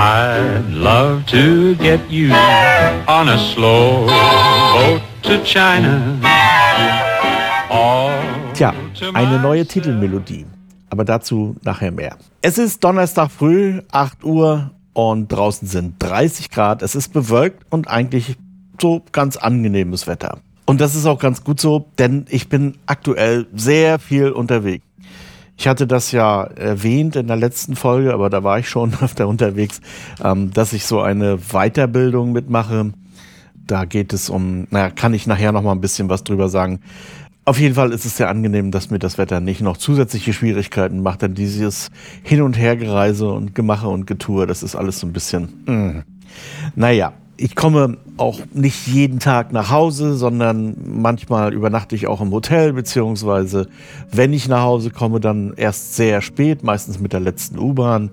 I'd love to get you on a slow boat to China. Tja, eine neue Titelmelodie. Aber dazu nachher mehr. Es ist Donnerstag früh, 8 Uhr und draußen sind 30 Grad. Es ist bewölkt und eigentlich so ganz angenehmes Wetter. Und das ist auch ganz gut so, denn ich bin aktuell sehr viel unterwegs. Ich hatte das ja erwähnt in der letzten Folge, aber da war ich schon öfter unterwegs, ähm, dass ich so eine Weiterbildung mitmache. Da geht es um, naja, kann ich nachher noch mal ein bisschen was drüber sagen. Auf jeden Fall ist es sehr angenehm, dass mir das Wetter nicht noch zusätzliche Schwierigkeiten macht, denn dieses Hin- und Hergereise und Gemache und Getue, das ist alles so ein bisschen, mm. naja, ich komme auch nicht jeden Tag nach Hause, sondern manchmal übernachte ich auch im Hotel, beziehungsweise wenn ich nach Hause komme, dann erst sehr spät, meistens mit der letzten U-Bahn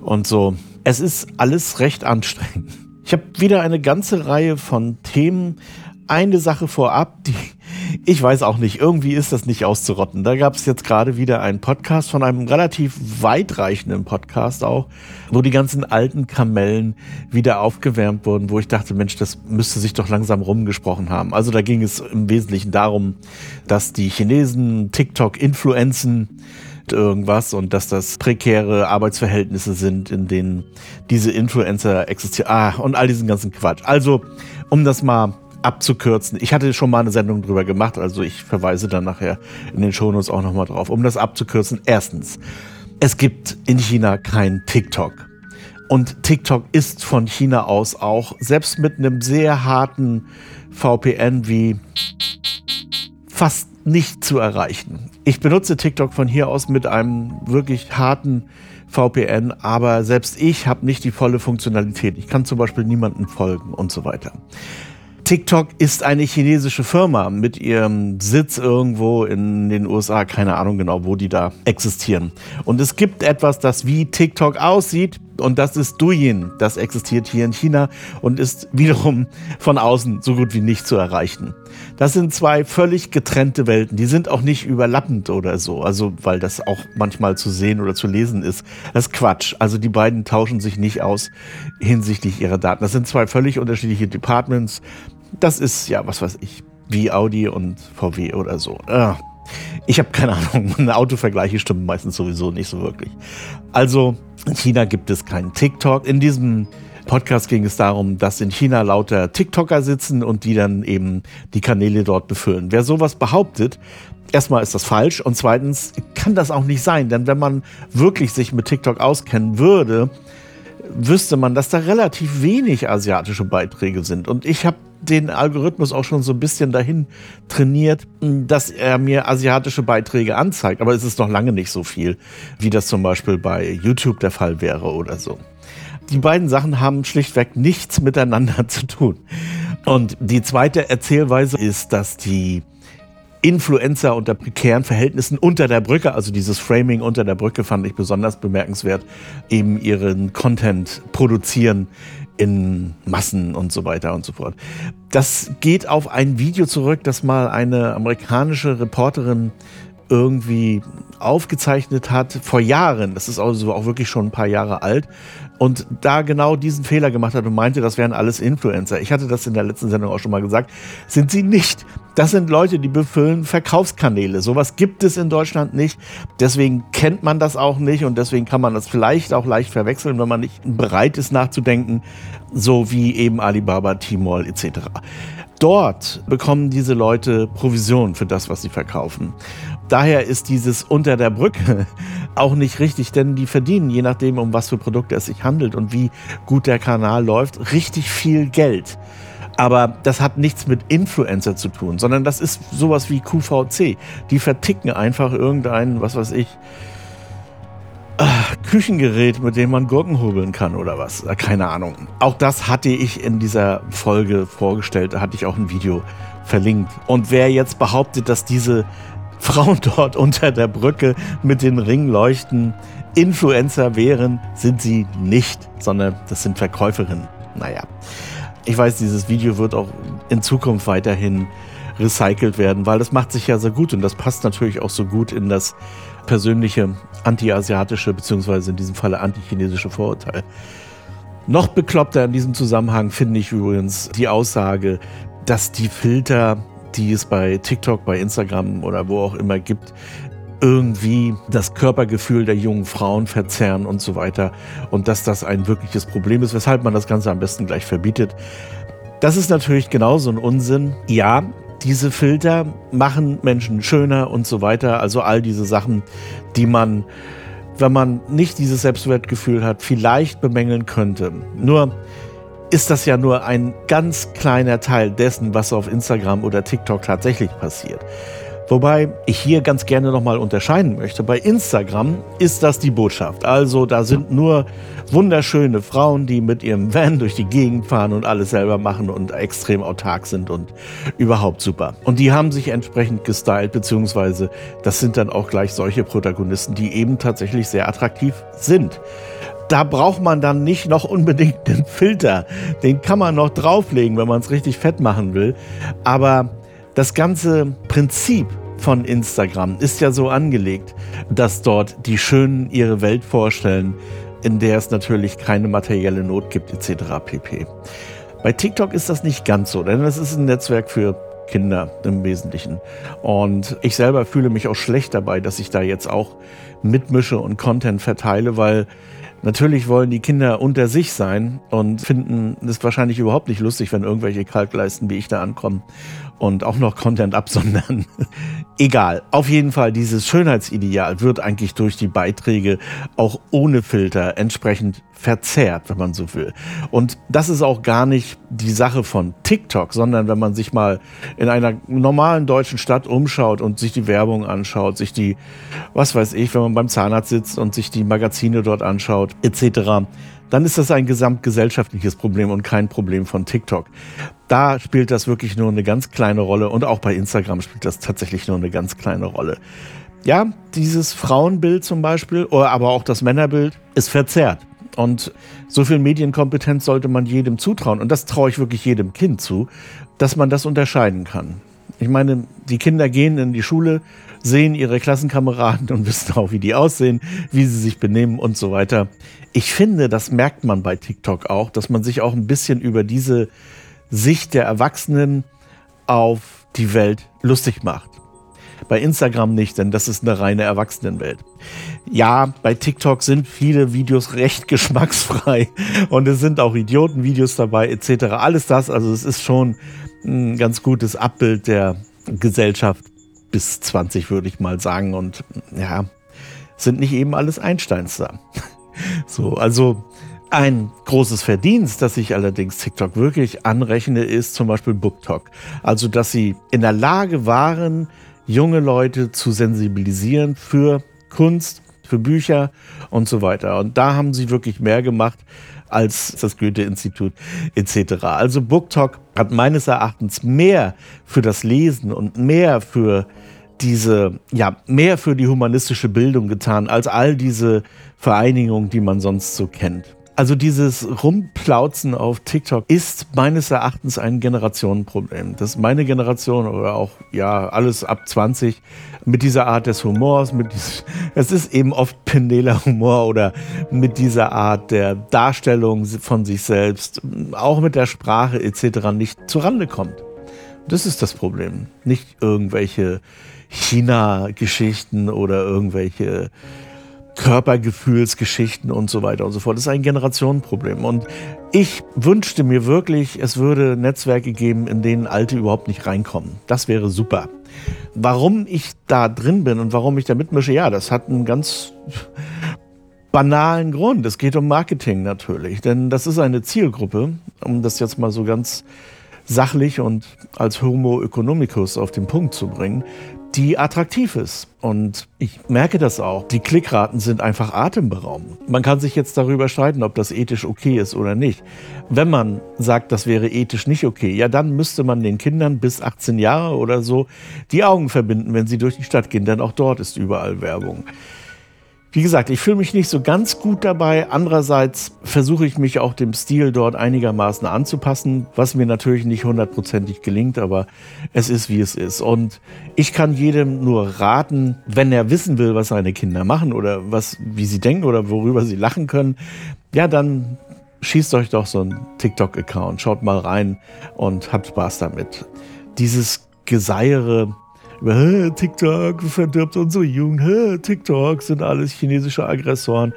und so. Es ist alles recht anstrengend. Ich habe wieder eine ganze Reihe von Themen. Eine Sache vorab, die ich weiß auch nicht, irgendwie ist das nicht auszurotten. Da gab es jetzt gerade wieder einen Podcast von einem relativ weitreichenden Podcast auch, wo die ganzen alten Kamellen wieder aufgewärmt wurden, wo ich dachte, Mensch, das müsste sich doch langsam rumgesprochen haben. Also da ging es im Wesentlichen darum, dass die Chinesen TikTok influenzen irgendwas und dass das prekäre Arbeitsverhältnisse sind, in denen diese Influencer existieren. Ah, und all diesen ganzen Quatsch. Also, um das mal abzukürzen. Ich hatte schon mal eine Sendung drüber gemacht, also ich verweise dann nachher in den Shownotes auch nochmal drauf. Um das abzukürzen, erstens, es gibt in China kein TikTok. Und TikTok ist von China aus auch, selbst mit einem sehr harten VPN wie fast nicht zu erreichen. Ich benutze TikTok von hier aus mit einem wirklich harten VPN, aber selbst ich habe nicht die volle Funktionalität. Ich kann zum Beispiel niemandem folgen und so weiter. TikTok ist eine chinesische Firma mit ihrem Sitz irgendwo in den USA, keine Ahnung genau, wo die da existieren. Und es gibt etwas, das wie TikTok aussieht, und das ist Douyin. Das existiert hier in China und ist wiederum von außen so gut wie nicht zu erreichen. Das sind zwei völlig getrennte Welten. Die sind auch nicht überlappend oder so. Also, weil das auch manchmal zu sehen oder zu lesen ist. Das ist Quatsch. Also, die beiden tauschen sich nicht aus hinsichtlich ihrer Daten. Das sind zwei völlig unterschiedliche Departments. Das ist, ja, was weiß ich, wie Audi und VW oder so. Ah. Ich habe keine Ahnung. Autovergleiche stimmen meistens sowieso nicht so wirklich. Also, in China gibt es keinen TikTok. In diesem Podcast ging es darum, dass in China lauter TikToker sitzen und die dann eben die Kanäle dort befüllen. Wer sowas behauptet, erstmal ist das falsch und zweitens kann das auch nicht sein, denn wenn man wirklich sich mit TikTok auskennen würde, wüsste man, dass da relativ wenig asiatische Beiträge sind. Und ich habe den Algorithmus auch schon so ein bisschen dahin trainiert, dass er mir asiatische Beiträge anzeigt. Aber es ist noch lange nicht so viel, wie das zum Beispiel bei YouTube der Fall wäre oder so. Die beiden Sachen haben schlichtweg nichts miteinander zu tun. Und die zweite Erzählweise ist, dass die Influencer unter prekären Verhältnissen unter der Brücke, also dieses Framing unter der Brücke fand ich besonders bemerkenswert, eben ihren Content produzieren in Massen und so weiter und so fort. Das geht auf ein Video zurück, das mal eine amerikanische Reporterin irgendwie aufgezeichnet hat vor Jahren. Das ist also auch wirklich schon ein paar Jahre alt. Und da genau diesen Fehler gemacht hat und meinte, das wären alles Influencer. Ich hatte das in der letzten Sendung auch schon mal gesagt. Sind sie nicht. Das sind Leute, die befüllen Verkaufskanäle. Sowas gibt es in Deutschland nicht. Deswegen kennt man das auch nicht und deswegen kann man das vielleicht auch leicht verwechseln, wenn man nicht bereit ist nachzudenken, so wie eben Alibaba, Tmall etc. Dort bekommen diese Leute Provision für das, was sie verkaufen. Daher ist dieses unter der Brücke auch nicht richtig, denn die verdienen, je nachdem, um was für Produkte es sich handelt und wie gut der Kanal läuft, richtig viel Geld. Aber das hat nichts mit Influencer zu tun, sondern das ist sowas wie QVC. Die verticken einfach irgendein, was weiß ich, Küchengerät, mit dem man Gurken hobeln kann oder was. Äh, keine Ahnung. Auch das hatte ich in dieser Folge vorgestellt. Da hatte ich auch ein Video verlinkt. Und wer jetzt behauptet, dass diese Frauen dort unter der Brücke mit den Ringleuchten Influencer wären, sind sie nicht, sondern das sind Verkäuferinnen. Naja. Ich weiß, dieses Video wird auch in Zukunft weiterhin recycelt werden, weil das macht sich ja so gut und das passt natürlich auch so gut in das persönliche anti-asiatische beziehungsweise in diesem Falle anti-chinesische Vorurteil. Noch bekloppter in diesem Zusammenhang finde ich übrigens die Aussage, dass die Filter, die es bei TikTok, bei Instagram oder wo auch immer gibt, irgendwie das Körpergefühl der jungen Frauen verzerren und so weiter und dass das ein wirkliches Problem ist, weshalb man das Ganze am besten gleich verbietet. Das ist natürlich genauso ein Unsinn. Ja, diese Filter machen Menschen schöner und so weiter. Also all diese Sachen, die man, wenn man nicht dieses Selbstwertgefühl hat, vielleicht bemängeln könnte. Nur ist das ja nur ein ganz kleiner Teil dessen, was auf Instagram oder TikTok tatsächlich passiert. Wobei ich hier ganz gerne nochmal unterscheiden möchte. Bei Instagram ist das die Botschaft. Also da sind nur wunderschöne Frauen, die mit ihrem Van durch die Gegend fahren und alles selber machen und extrem autark sind und überhaupt super. Und die haben sich entsprechend gestylt, beziehungsweise das sind dann auch gleich solche Protagonisten, die eben tatsächlich sehr attraktiv sind da braucht man dann nicht noch unbedingt den Filter. Den kann man noch drauflegen, wenn man es richtig fett machen will. Aber das ganze Prinzip von Instagram ist ja so angelegt, dass dort die Schönen ihre Welt vorstellen, in der es natürlich keine materielle Not gibt, etc. pp. Bei TikTok ist das nicht ganz so, denn es ist ein Netzwerk für Kinder im Wesentlichen. Und ich selber fühle mich auch schlecht dabei, dass ich da jetzt auch mitmische und Content verteile, weil Natürlich wollen die Kinder unter sich sein und finden es wahrscheinlich überhaupt nicht lustig, wenn irgendwelche Kalkleisten wie ich da ankommen und auch noch Content absondern. Egal. Auf jeden Fall, dieses Schönheitsideal wird eigentlich durch die Beiträge auch ohne Filter entsprechend verzerrt, wenn man so will. Und das ist auch gar nicht die Sache von TikTok, sondern wenn man sich mal in einer normalen deutschen Stadt umschaut und sich die Werbung anschaut, sich die, was weiß ich, wenn man beim Zahnarzt sitzt und sich die Magazine dort anschaut, etc., dann ist das ein gesamtgesellschaftliches Problem und kein Problem von TikTok. Da spielt das wirklich nur eine ganz kleine Rolle und auch bei Instagram spielt das tatsächlich nur eine ganz kleine Rolle. Ja, dieses Frauenbild zum Beispiel, aber auch das Männerbild ist verzerrt. Und so viel Medienkompetenz sollte man jedem zutrauen. Und das traue ich wirklich jedem Kind zu, dass man das unterscheiden kann. Ich meine, die Kinder gehen in die Schule, sehen ihre Klassenkameraden und wissen auch, wie die aussehen, wie sie sich benehmen und so weiter. Ich finde, das merkt man bei TikTok auch, dass man sich auch ein bisschen über diese Sicht der Erwachsenen auf die Welt lustig macht. Bei Instagram nicht, denn das ist eine reine Erwachsenenwelt. Ja, bei TikTok sind viele Videos recht geschmacksfrei und es sind auch Idiotenvideos dabei etc. Alles das, also es ist schon ein ganz gutes Abbild der Gesellschaft bis 20, würde ich mal sagen. Und ja, sind nicht eben alles Einsteins da. So, also ein großes Verdienst, das ich allerdings TikTok wirklich anrechne, ist zum Beispiel BookTok. Also, dass sie in der Lage waren, junge Leute zu sensibilisieren für Kunst, für Bücher und so weiter. Und da haben sie wirklich mehr gemacht als das Goethe-Institut etc. Also BookTok hat meines Erachtens mehr für das Lesen und mehr für diese, ja, mehr für die humanistische Bildung getan als all diese Vereinigungen, die man sonst so kennt. Also dieses Rumplauzen auf TikTok ist meines Erachtens ein Generationenproblem. Dass meine Generation oder auch ja alles ab 20 mit dieser Art des Humors, mit diesem, es ist eben oft pendeler Humor oder mit dieser Art der Darstellung von sich selbst, auch mit der Sprache etc. nicht zurande kommt. Das ist das Problem. Nicht irgendwelche China-Geschichten oder irgendwelche Körpergefühlsgeschichten und so weiter und so fort. Das ist ein Generationenproblem. Und ich wünschte mir wirklich, es würde Netzwerke geben, in denen Alte überhaupt nicht reinkommen. Das wäre super. Warum ich da drin bin und warum ich da mitmische, ja, das hat einen ganz banalen Grund. Es geht um Marketing natürlich. Denn das ist eine Zielgruppe, um das jetzt mal so ganz sachlich und als Homo economicus auf den Punkt zu bringen, die attraktiv ist. Und ich merke das auch. Die Klickraten sind einfach atemberaubend. Man kann sich jetzt darüber streiten, ob das ethisch okay ist oder nicht. Wenn man sagt, das wäre ethisch nicht okay, ja, dann müsste man den Kindern bis 18 Jahre oder so die Augen verbinden, wenn sie durch die Stadt gehen, denn auch dort ist überall Werbung. Wie gesagt, ich fühle mich nicht so ganz gut dabei. Andererseits versuche ich mich auch dem Stil dort einigermaßen anzupassen, was mir natürlich nicht hundertprozentig gelingt, aber es ist wie es ist. Und ich kann jedem nur raten, wenn er wissen will, was seine Kinder machen oder was, wie sie denken oder worüber sie lachen können, ja, dann schießt euch doch so einen TikTok-Account, schaut mal rein und habt Spaß damit. Dieses Geseiere TikTok verdirbt unsere Jugend, TikTok sind alles chinesische Aggressoren.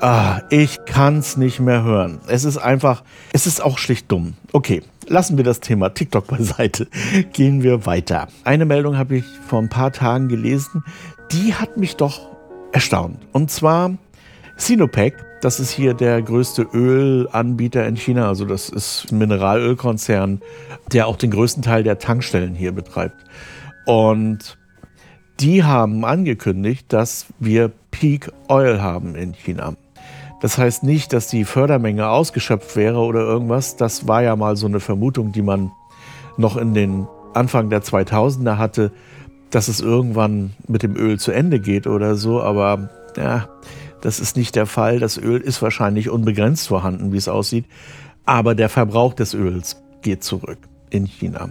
Ah, ich kann's nicht mehr hören. Es ist einfach, es ist auch schlicht dumm. Okay, lassen wir das Thema TikTok beiseite. Gehen wir weiter. Eine Meldung habe ich vor ein paar Tagen gelesen, die hat mich doch erstaunt. Und zwar Sinopec, das ist hier der größte Ölanbieter in China. Also das ist ein Mineralölkonzern, der auch den größten Teil der Tankstellen hier betreibt. Und die haben angekündigt, dass wir Peak Oil haben in China. Das heißt nicht, dass die Fördermenge ausgeschöpft wäre oder irgendwas. Das war ja mal so eine Vermutung, die man noch in den Anfang der 2000er hatte, dass es irgendwann mit dem Öl zu Ende geht oder so. Aber ja, das ist nicht der Fall. Das Öl ist wahrscheinlich unbegrenzt vorhanden, wie es aussieht. Aber der Verbrauch des Öls geht zurück in China.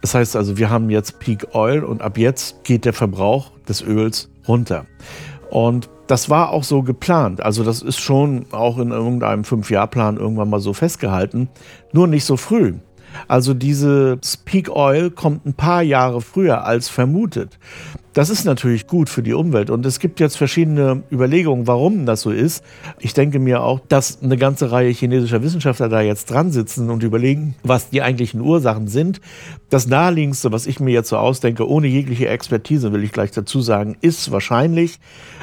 Das heißt also, wir haben jetzt Peak Oil und ab jetzt geht der Verbrauch des Öls runter. Und das war auch so geplant. Also das ist schon auch in irgendeinem Fünfjahrplan irgendwann mal so festgehalten, nur nicht so früh. Also dieses Peak Oil kommt ein paar Jahre früher als vermutet. Das ist natürlich gut für die Umwelt und es gibt jetzt verschiedene Überlegungen, warum das so ist. Ich denke mir auch, dass eine ganze Reihe chinesischer Wissenschaftler da jetzt dran sitzen und überlegen, was die eigentlichen Ursachen sind. Das naheliegendste, was ich mir jetzt so ausdenke, ohne jegliche Expertise, will ich gleich dazu sagen, ist wahrscheinlich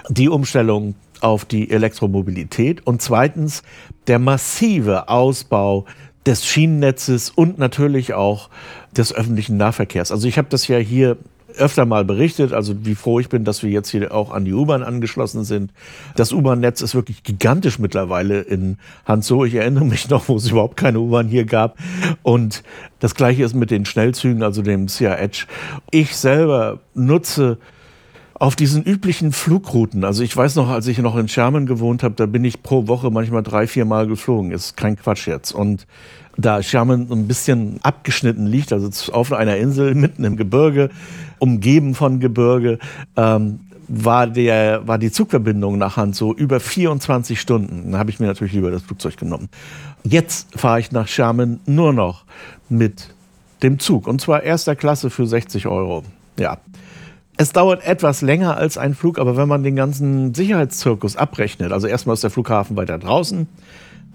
die Umstellung auf die Elektromobilität und zweitens der massive Ausbau des Schienennetzes und natürlich auch des öffentlichen Nahverkehrs. Also ich habe das ja hier öfter mal berichtet, also wie froh ich bin, dass wir jetzt hier auch an die U-Bahn angeschlossen sind. Das U-Bahn-Netz ist wirklich gigantisch mittlerweile in Hanzhou. Ich erinnere mich noch, wo es überhaupt keine U-Bahn hier gab. Und das gleiche ist mit den Schnellzügen, also dem Cia Edge. Ich selber nutze auf diesen üblichen Flugrouten. Also ich weiß noch, als ich noch in Sherman gewohnt habe, da bin ich pro Woche manchmal drei, vier Mal geflogen. Ist kein Quatsch jetzt. Und da Sherman ein bisschen abgeschnitten liegt, also auf einer Insel mitten im Gebirge, umgeben von Gebirge, ähm, war, der, war die Zugverbindung nach Hand so über 24 Stunden. Da habe ich mir natürlich lieber das Flugzeug genommen. Jetzt fahre ich nach Sherman nur noch mit dem Zug. Und zwar erster Klasse für 60 Euro. Ja, es dauert etwas länger als ein Flug, aber wenn man den ganzen Sicherheitszirkus abrechnet, also erstmal ist der Flughafen weiter draußen,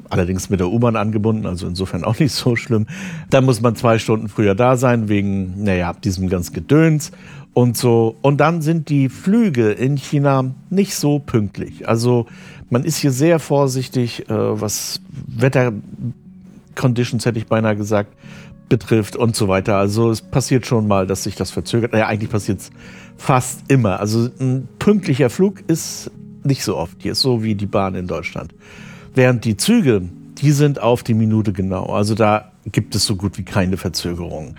allerdings mit der U-Bahn angebunden, also insofern auch nicht so schlimm. Dann muss man zwei Stunden früher da sein, wegen, naja, diesem ganzen Gedöns und so. Und dann sind die Flüge in China nicht so pünktlich. Also man ist hier sehr vorsichtig, äh, was Wetterconditions, hätte ich beinahe gesagt, betrifft und so weiter. Also es passiert schon mal, dass sich das verzögert. Naja, eigentlich passiert es fast immer. Also ein pünktlicher Flug ist nicht so oft hier, so wie die Bahn in Deutschland. Während die Züge, die sind auf die Minute genau. Also da gibt es so gut wie keine Verzögerungen.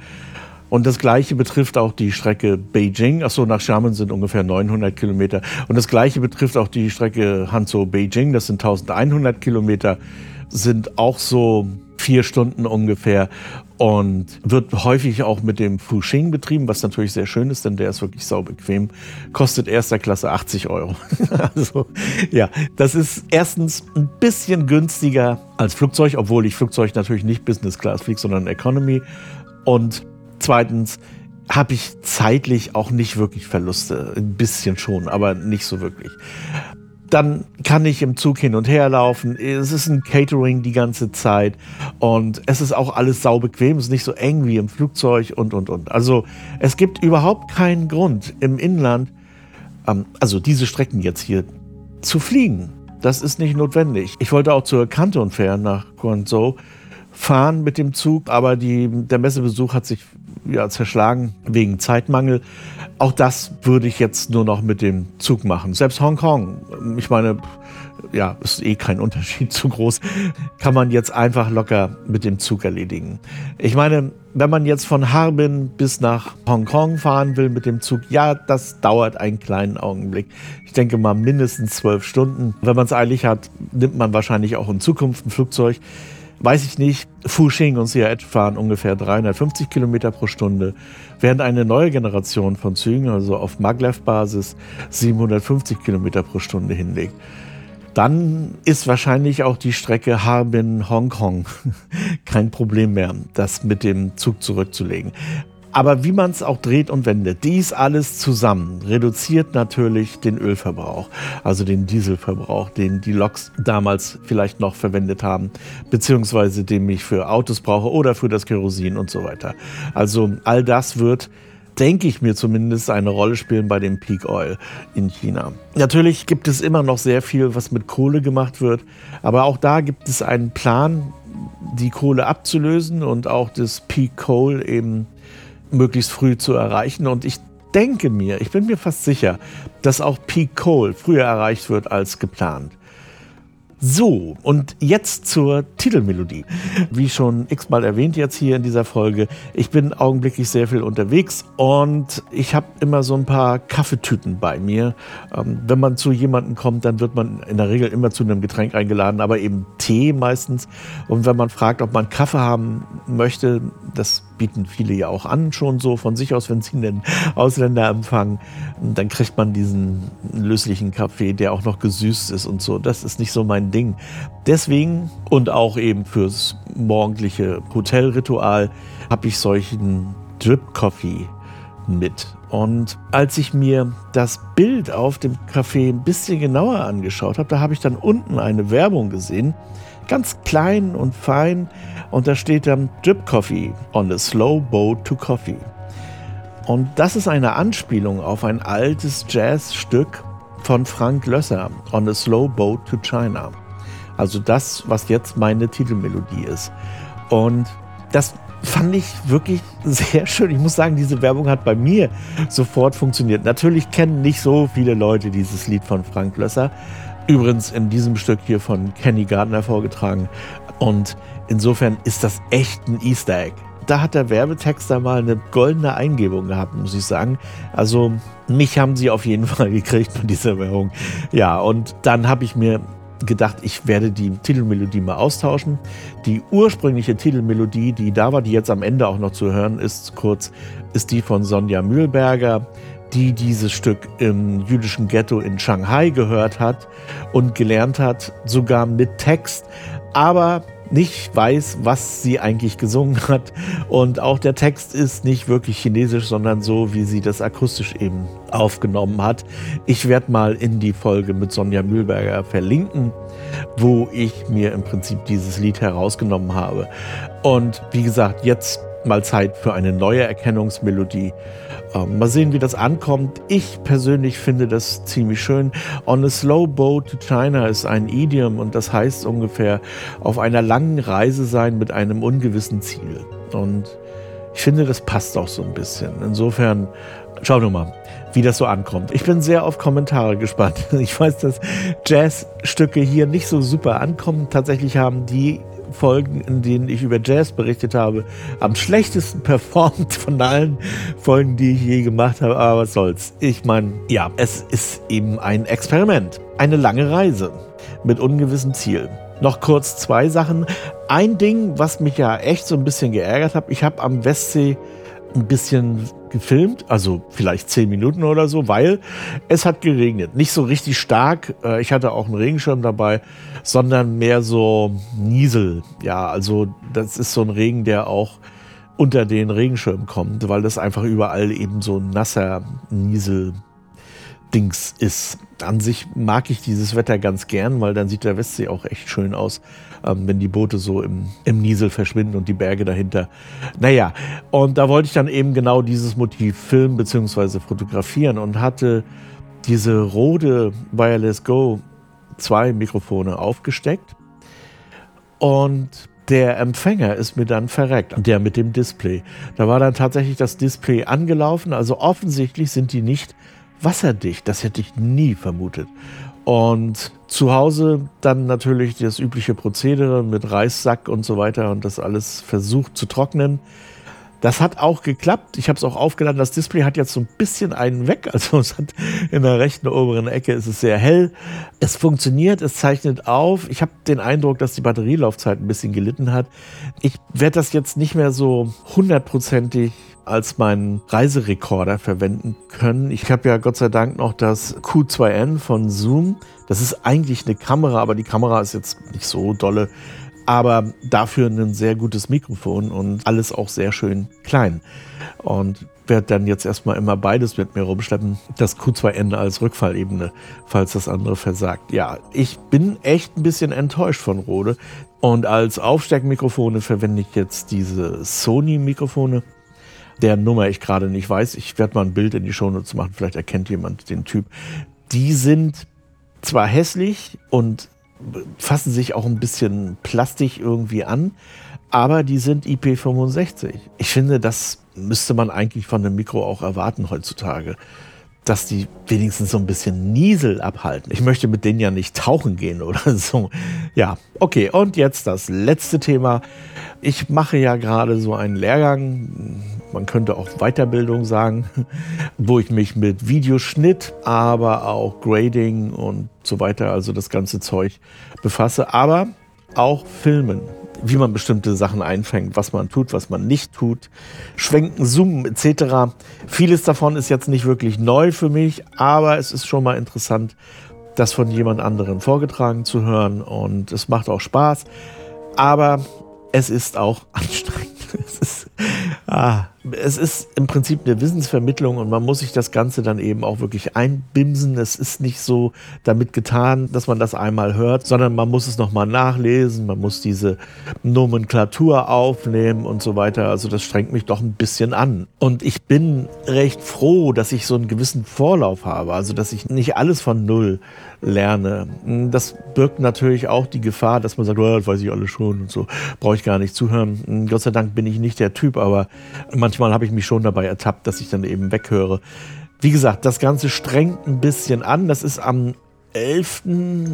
Und das Gleiche betrifft auch die Strecke Beijing. Achso, nach Xiamen sind ungefähr 900 Kilometer. Und das Gleiche betrifft auch die Strecke Hanzhou-Beijing. Das sind 1100 Kilometer. Sind auch so vier Stunden ungefähr und wird häufig auch mit dem Fuxing betrieben, was natürlich sehr schön ist, denn der ist wirklich sau bequem. Kostet erster Klasse 80 Euro. also ja, das ist erstens ein bisschen günstiger als Flugzeug, obwohl ich Flugzeug natürlich nicht Business Class fliege, sondern Economy. Und zweitens habe ich zeitlich auch nicht wirklich Verluste. Ein bisschen schon, aber nicht so wirklich dann kann ich im Zug hin und her laufen. Es ist ein Catering die ganze Zeit und es ist auch alles sau bequem. Es ist nicht so eng wie im Flugzeug und, und, und. Also es gibt überhaupt keinen Grund im Inland, ähm, also diese Strecken jetzt hier zu fliegen. Das ist nicht notwendig. Ich wollte auch zur Canton Fair nach Guangzhou fahren mit dem Zug, aber die, der Messebesuch hat sich ja, zerschlagen wegen Zeitmangel. Auch das würde ich jetzt nur noch mit dem Zug machen. Selbst Hongkong, ich meine, ja, ist eh kein Unterschied zu groß, kann man jetzt einfach locker mit dem Zug erledigen. Ich meine, wenn man jetzt von Harbin bis nach Hongkong fahren will mit dem Zug, ja, das dauert einen kleinen Augenblick. Ich denke mal mindestens zwölf Stunden. Wenn man es eilig hat, nimmt man wahrscheinlich auch in Zukunft ein Flugzeug weiß ich nicht, Fuxing und Sia Edge fahren ungefähr 350 Kilometer pro Stunde, während eine neue Generation von Zügen, also auf Maglev-Basis, 750 Kilometer pro Stunde hinlegt. dann ist wahrscheinlich auch die Strecke Harbin-Hongkong kein Problem mehr, das mit dem Zug zurückzulegen. Aber wie man es auch dreht und wendet, dies alles zusammen reduziert natürlich den Ölverbrauch, also den Dieselverbrauch, den die Loks damals vielleicht noch verwendet haben, beziehungsweise den ich für Autos brauche oder für das Kerosin und so weiter. Also all das wird denke ich mir zumindest, eine Rolle spielen bei dem Peak Oil in China. Natürlich gibt es immer noch sehr viel, was mit Kohle gemacht wird, aber auch da gibt es einen Plan, die Kohle abzulösen und auch das Peak Coal eben möglichst früh zu erreichen. Und ich denke mir, ich bin mir fast sicher, dass auch Peak Coal früher erreicht wird als geplant. So, und jetzt zur Titelmelodie. Wie schon x-mal erwähnt jetzt hier in dieser Folge, ich bin augenblicklich sehr viel unterwegs und ich habe immer so ein paar Kaffeetüten bei mir. Ähm, wenn man zu jemandem kommt, dann wird man in der Regel immer zu einem Getränk eingeladen, aber eben Tee meistens. Und wenn man fragt, ob man Kaffee haben möchte, das bieten viele ja auch an, schon so von sich aus, wenn sie einen Ausländer empfangen, dann kriegt man diesen löslichen Kaffee, der auch noch gesüßt ist und so. Das ist nicht so mein Ding. Deswegen und auch eben fürs morgendliche Hotelritual habe ich solchen Drip Coffee mit. Und als ich mir das Bild auf dem Café ein bisschen genauer angeschaut habe, da habe ich dann unten eine Werbung gesehen, ganz klein und fein, und da steht dann Drip Coffee on a slow boat to coffee. Und das ist eine Anspielung auf ein altes Jazzstück von Frank Lösser, On a Slow Boat to China. Also das, was jetzt meine Titelmelodie ist. Und das fand ich wirklich sehr schön. Ich muss sagen, diese Werbung hat bei mir sofort funktioniert. Natürlich kennen nicht so viele Leute dieses Lied von Frank Lösser. Übrigens in diesem Stück hier von Kenny Gardner vorgetragen. Und insofern ist das echt ein Easter Egg. Da hat der Werbetexter mal eine goldene Eingebung gehabt, muss ich sagen. Also mich haben sie auf jeden Fall gekriegt mit dieser Werbung. Ja, und dann habe ich mir gedacht, ich werde die Titelmelodie mal austauschen. Die ursprüngliche Titelmelodie, die da war, die jetzt am Ende auch noch zu hören ist, kurz, ist die von Sonja Mühlberger, die dieses Stück im jüdischen Ghetto in Shanghai gehört hat und gelernt hat, sogar mit Text. Aber nicht weiß, was sie eigentlich gesungen hat. Und auch der Text ist nicht wirklich chinesisch, sondern so, wie sie das akustisch eben aufgenommen hat. Ich werde mal in die Folge mit Sonja Mühlberger verlinken, wo ich mir im Prinzip dieses Lied herausgenommen habe. Und wie gesagt, jetzt mal Zeit für eine neue Erkennungsmelodie. Ähm, mal sehen, wie das ankommt. Ich persönlich finde das ziemlich schön. On a slow boat to China ist ein Idiom und das heißt ungefähr auf einer langen Reise sein mit einem ungewissen Ziel. Und ich finde, das passt auch so ein bisschen. Insofern, schauen wir mal, wie das so ankommt. Ich bin sehr auf Kommentare gespannt. Ich weiß, dass Jazzstücke hier nicht so super ankommen. Tatsächlich haben die Folgen, in denen ich über Jazz berichtet habe, am schlechtesten performt von allen Folgen, die ich je gemacht habe. Aber was soll's. Ich meine, ja, es ist eben ein Experiment. Eine lange Reise mit ungewissem Ziel. Noch kurz zwei Sachen. Ein Ding, was mich ja echt so ein bisschen geärgert hat. Ich habe am Westsee ein bisschen gefilmt, also vielleicht zehn Minuten oder so, weil es hat geregnet. Nicht so richtig stark, äh, ich hatte auch einen Regenschirm dabei, sondern mehr so Niesel. Ja, also das ist so ein Regen, der auch unter den Regenschirm kommt, weil das einfach überall eben so nasser Niesel Dings ist. An sich mag ich dieses Wetter ganz gern, weil dann sieht der Westsee auch echt schön aus ähm, wenn die Boote so im, im Niesel verschwinden und die Berge dahinter. Naja, und da wollte ich dann eben genau dieses Motiv filmen bzw. fotografieren und hatte diese Rode Wireless Go zwei Mikrofone aufgesteckt und der Empfänger ist mir dann verreckt, der mit dem Display. Da war dann tatsächlich das Display angelaufen, also offensichtlich sind die nicht wasserdicht. Das hätte ich nie vermutet. Und zu Hause dann natürlich das übliche Prozedere mit Reissack und so weiter und das alles versucht zu trocknen. Das hat auch geklappt. Ich habe es auch aufgeladen. Das Display hat jetzt so ein bisschen einen weg. Also es hat in der rechten oberen Ecke ist es sehr hell. Es funktioniert, es zeichnet auf. Ich habe den Eindruck, dass die Batterielaufzeit ein bisschen gelitten hat. Ich werde das jetzt nicht mehr so hundertprozentig als meinen Reiserekorder verwenden können. Ich habe ja Gott sei Dank noch das Q2N von Zoom. Das ist eigentlich eine Kamera, aber die Kamera ist jetzt nicht so dolle. Aber dafür ein sehr gutes Mikrofon und alles auch sehr schön klein. Und werde dann jetzt erstmal immer beides mit mir rumschleppen. Das Q2N als Rückfallebene, falls das andere versagt. Ja, ich bin echt ein bisschen enttäuscht von Rode. Und als Aufsteckmikrofone verwende ich jetzt diese Sony-Mikrofone der Nummer ich gerade nicht weiß. Ich werde mal ein Bild in die Shownotes machen, vielleicht erkennt jemand den Typ. Die sind zwar hässlich und fassen sich auch ein bisschen plastisch irgendwie an, aber die sind IP65. Ich finde, das müsste man eigentlich von einem Mikro auch erwarten heutzutage dass die wenigstens so ein bisschen Niesel abhalten. Ich möchte mit denen ja nicht tauchen gehen oder so. Ja, okay. Und jetzt das letzte Thema. Ich mache ja gerade so einen Lehrgang, man könnte auch Weiterbildung sagen, wo ich mich mit Videoschnitt, aber auch Grading und so weiter, also das ganze Zeug befasse, aber auch Filmen wie man bestimmte Sachen einfängt, was man tut, was man nicht tut, Schwenken, Zoomen etc. Vieles davon ist jetzt nicht wirklich neu für mich, aber es ist schon mal interessant, das von jemand anderem vorgetragen zu hören und es macht auch Spaß, aber es ist auch anstrengend. Es ist, ah, es ist im Prinzip eine Wissensvermittlung und man muss sich das Ganze dann eben auch wirklich einbimsen. Es ist nicht so damit getan, dass man das einmal hört, sondern man muss es nochmal nachlesen, man muss diese Nomenklatur aufnehmen und so weiter. Also das strengt mich doch ein bisschen an. Und ich bin recht froh, dass ich so einen gewissen Vorlauf habe, also dass ich nicht alles von Null lerne. Das birgt natürlich auch die Gefahr, dass man sagt, oh, das weiß ich alles schon und so, brauche ich gar nicht zuhören. Gott sei Dank bin ich nicht der Typ, aber man manchmal habe ich mich schon dabei ertappt, dass ich dann eben weghöre. Wie gesagt, das Ganze strengt ein bisschen an. Das ist am 11.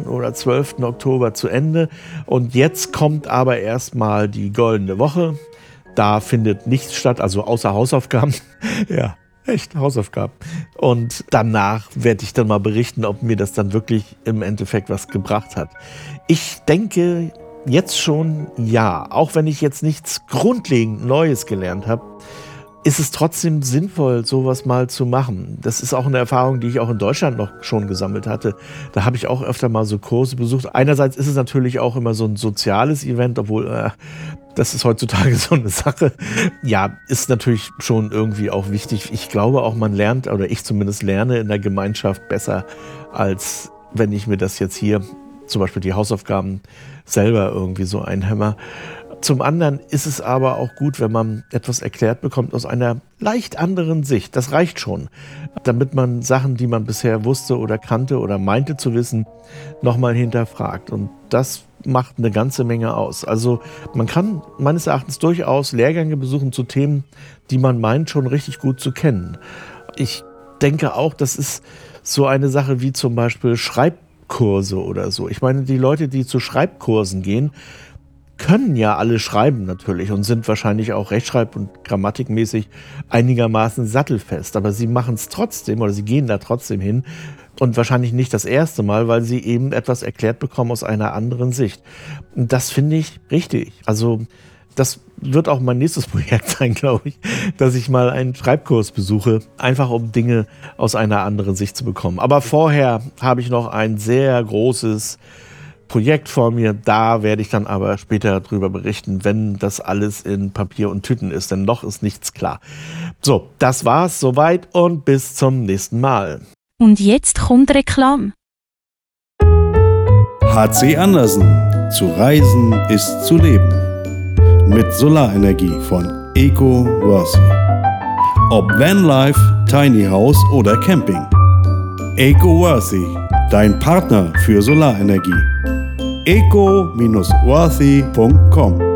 oder 12. Oktober zu Ende. Und jetzt kommt aber erstmal die goldene Woche. Da findet nichts statt, also außer Hausaufgaben. ja, echt Hausaufgaben. Und danach werde ich dann mal berichten, ob mir das dann wirklich im Endeffekt was gebracht hat. Ich denke jetzt schon ja, auch wenn ich jetzt nichts grundlegend Neues gelernt habe ist es trotzdem sinnvoll, sowas mal zu machen. Das ist auch eine Erfahrung, die ich auch in Deutschland noch schon gesammelt hatte. Da habe ich auch öfter mal so Kurse besucht. Einerseits ist es natürlich auch immer so ein soziales Event, obwohl äh, das ist heutzutage so eine Sache. Ja, ist natürlich schon irgendwie auch wichtig. Ich glaube auch, man lernt, oder ich zumindest lerne in der Gemeinschaft besser, als wenn ich mir das jetzt hier, zum Beispiel die Hausaufgaben, selber irgendwie so einhämmer. Zum anderen ist es aber auch gut, wenn man etwas erklärt bekommt aus einer leicht anderen Sicht. Das reicht schon, damit man Sachen, die man bisher wusste oder kannte oder meinte zu wissen, nochmal hinterfragt. Und das macht eine ganze Menge aus. Also man kann meines Erachtens durchaus Lehrgänge besuchen zu Themen, die man meint schon richtig gut zu kennen. Ich denke auch, das ist so eine Sache wie zum Beispiel Schreibkurse oder so. Ich meine, die Leute, die zu Schreibkursen gehen, können ja alle schreiben natürlich und sind wahrscheinlich auch rechtschreib- und grammatikmäßig einigermaßen sattelfest. Aber sie machen es trotzdem oder sie gehen da trotzdem hin und wahrscheinlich nicht das erste Mal, weil sie eben etwas erklärt bekommen aus einer anderen Sicht. Und das finde ich richtig. Also das wird auch mein nächstes Projekt sein, glaube ich, dass ich mal einen Schreibkurs besuche, einfach um Dinge aus einer anderen Sicht zu bekommen. Aber vorher habe ich noch ein sehr großes Projekt vor mir. Da werde ich dann aber später drüber berichten, wenn das alles in Papier und Tüten ist, denn noch ist nichts klar. So, das war's soweit und bis zum nächsten Mal. Und jetzt kommt Reklam. HC Andersen. Zu reisen ist zu leben. Mit Solarenergie von Eco Worthy. Ob Vanlife, Tiny House oder Camping. Eco Worthy, dein Partner für Solarenergie eco-worthy.com